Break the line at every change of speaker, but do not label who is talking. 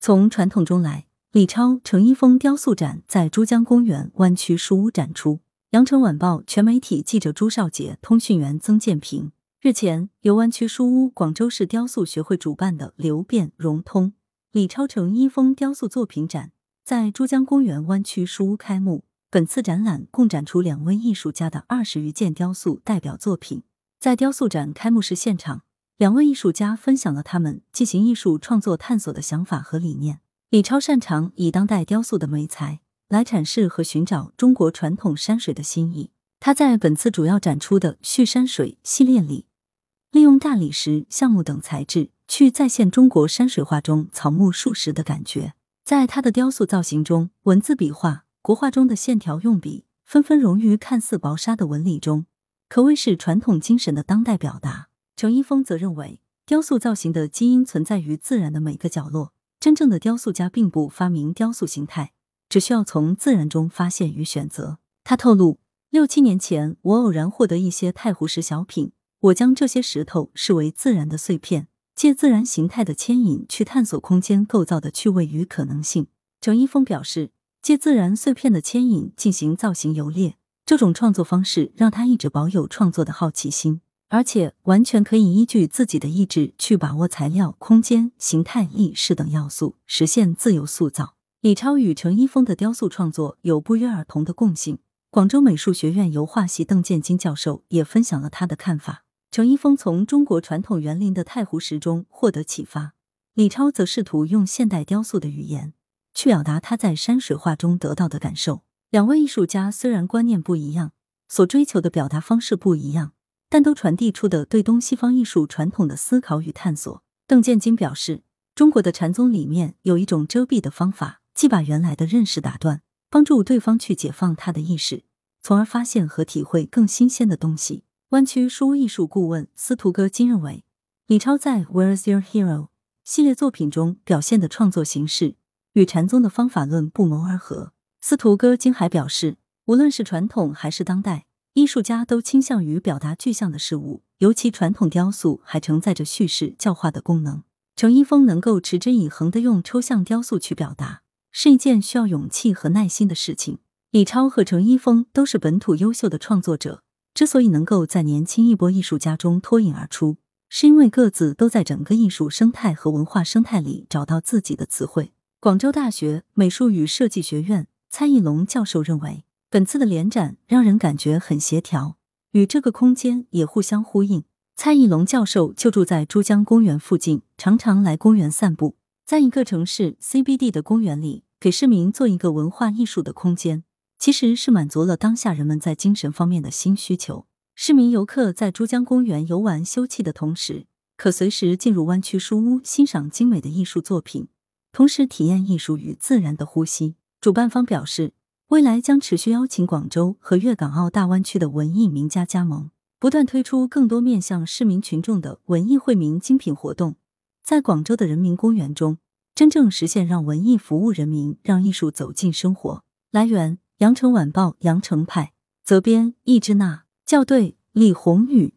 从传统中来，李超、程一峰雕塑展在珠江公园湾区书屋展出。羊城晚报全媒体记者朱少杰，通讯员曾建平。日前，由湾区书屋广州市雕塑学会主办的“流变融通”李超、程一峰雕塑作品展在珠江公园湾区书屋开幕。本次展览共展出两位艺术家的二十余件雕塑代表作品。在雕塑展开幕式现场。两位艺术家分享了他们进行艺术创作探索的想法和理念。李超擅长以当代雕塑的媒材来阐释和寻找中国传统山水的新意。他在本次主要展出的“续山水”系列里，利用大理石、橡木等材质去再现中国山水画中草木树石的感觉。在他的雕塑造型中，文字笔画、国画中的线条用笔纷纷融于看似薄纱的纹理中，可谓是传统精神的当代表达。程一峰则认为，雕塑造型的基因存在于自然的每个角落。真正的雕塑家并不发明雕塑形态，只需要从自然中发现与选择。他透露，六七年前，我偶然获得一些太湖石小品，我将这些石头视为自然的碎片，借自然形态的牵引去探索空间构造的趣味与可能性。程一峰表示，借自然碎片的牵引进行造型游猎，这种创作方式让他一直保有创作的好奇心。而且完全可以依据自己的意志去把握材料、空间、形态、意识等要素，实现自由塑造。李超与程一峰的雕塑创作有不约而同的共性。广州美术学院油画系邓建金教授也分享了他的看法。程一峰从中国传统园林的太湖石中获得启发，李超则试图用现代雕塑的语言去表达他在山水画中得到的感受。两位艺术家虽然观念不一样，所追求的表达方式不一样。但都传递出的对东西方艺术传统的思考与探索。邓建金表示，中国的禅宗里面有一种遮蔽的方法，既把原来的认识打断，帮助对方去解放他的意识，从而发现和体会更新鲜的东西。湾区书艺术顾问司徒歌金认为，李超在《Where's Your Hero》系列作品中表现的创作形式与禅宗的方法论不谋而合。司徒歌金还表示，无论是传统还是当代。艺术家都倾向于表达具象的事物，尤其传统雕塑还承载着叙事教化的功能。程一峰能够持之以恒的用抽象雕塑去表达，是一件需要勇气和耐心的事情。李超和程一峰都是本土优秀的创作者，之所以能够在年轻一波艺术家中脱颖而出，是因为各自都在整个艺术生态和文化生态里找到自己的词汇。广州大学美术与设计学院蔡义龙教授认为。本次的联展让人感觉很协调，与这个空间也互相呼应。蔡义龙教授就住在珠江公园附近，常常来公园散步。在一个城市 CBD 的公园里，给市民做一个文化艺术的空间，其实是满足了当下人们在精神方面的新需求。市民游客在珠江公园游玩休憩的同时，可随时进入湾区书屋欣赏精美的艺术作品，同时体验艺术与自然的呼吸。主办方表示。未来将持续邀请广州和粤港澳大湾区的文艺名家加盟，不断推出更多面向市民群众的文艺惠民精品活动，在广州的人民公园中，真正实现让文艺服务人民，让艺术走进生活。来源：羊城晚报羊城派，责编：易之娜，校对：李红宇。